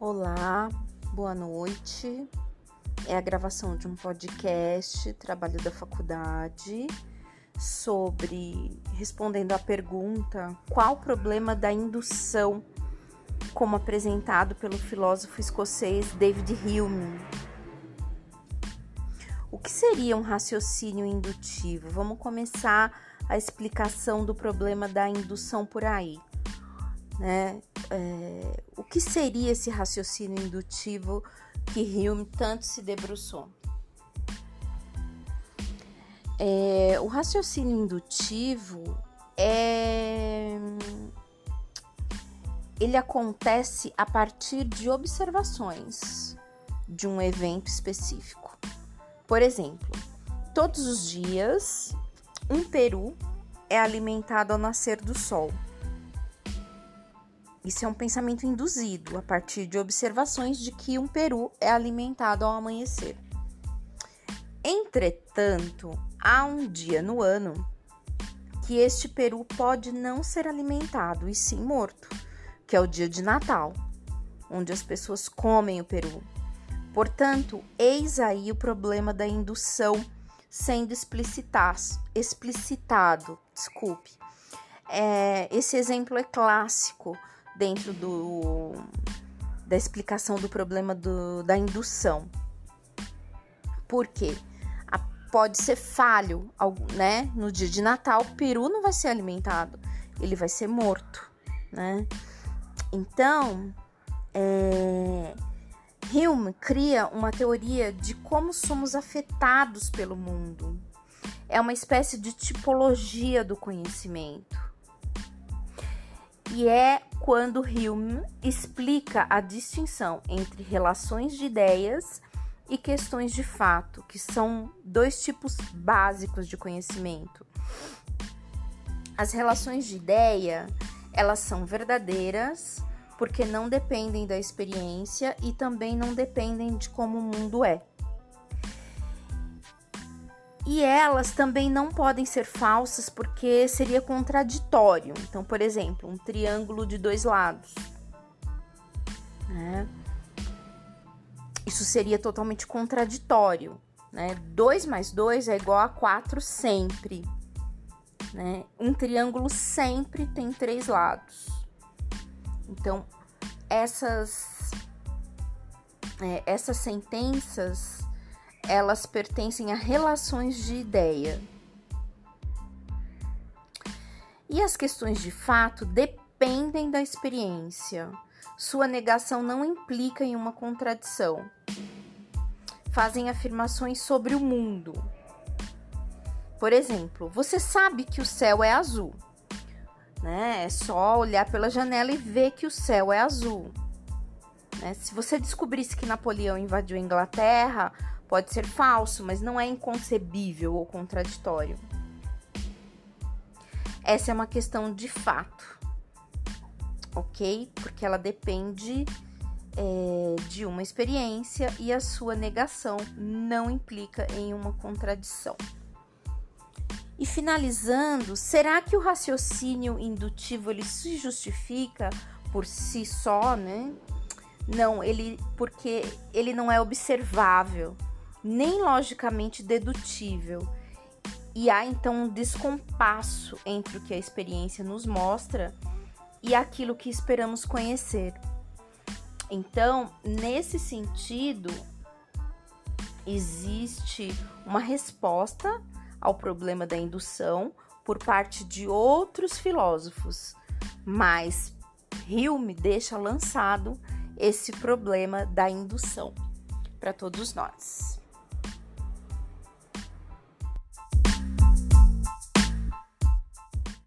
Olá, boa noite. É a gravação de um podcast, trabalho da faculdade, sobre respondendo à pergunta: qual o problema da indução, como apresentado pelo filósofo escocês David Hume? O que seria um raciocínio indutivo? Vamos começar a explicação do problema da indução por aí. Né? É, o que seria esse raciocínio indutivo que Hume tanto se debruçou? É, o raciocínio indutivo é ele acontece a partir de observações de um evento específico. Por exemplo, todos os dias um peru é alimentado ao nascer do sol. Isso é um pensamento induzido a partir de observações de que um peru é alimentado ao amanhecer. Entretanto, há um dia no ano que este peru pode não ser alimentado e sim morto, que é o dia de Natal, onde as pessoas comem o peru. Portanto, eis aí o problema da indução sendo explicitado. Desculpe. É, esse exemplo é clássico dentro do, da explicação do problema do, da indução. Por quê? A, pode ser falho, né? No dia de Natal, o peru não vai ser alimentado, ele vai ser morto, né? Então, é, Hume cria uma teoria de como somos afetados pelo mundo. É uma espécie de tipologia do conhecimento e é quando Hume explica a distinção entre relações de ideias e questões de fato, que são dois tipos básicos de conhecimento. As relações de ideia, elas são verdadeiras porque não dependem da experiência e também não dependem de como o mundo é. E elas também não podem ser falsas porque seria contraditório. Então, por exemplo, um triângulo de dois lados. Né? Isso seria totalmente contraditório. Né? 2 mais 2 é igual a 4 sempre. Né? Um triângulo sempre tem três lados. Então, essas, é, essas sentenças elas pertencem a relações de ideia. E as questões de fato dependem da experiência. Sua negação não implica em uma contradição. Fazem afirmações sobre o mundo. Por exemplo, você sabe que o céu é azul. Né? É só olhar pela janela e ver que o céu é azul. Né? Se você descobrisse que Napoleão invadiu a Inglaterra, Pode ser falso, mas não é inconcebível ou contraditório. Essa é uma questão de fato, ok? Porque ela depende é, de uma experiência e a sua negação não implica em uma contradição. E finalizando, será que o raciocínio indutivo ele se justifica por si só, né? Não, ele porque ele não é observável nem logicamente dedutível. E há então um descompasso entre o que a experiência nos mostra e aquilo que esperamos conhecer. Então, nesse sentido, existe uma resposta ao problema da indução por parte de outros filósofos, mas Hume deixa lançado esse problema da indução para todos nós.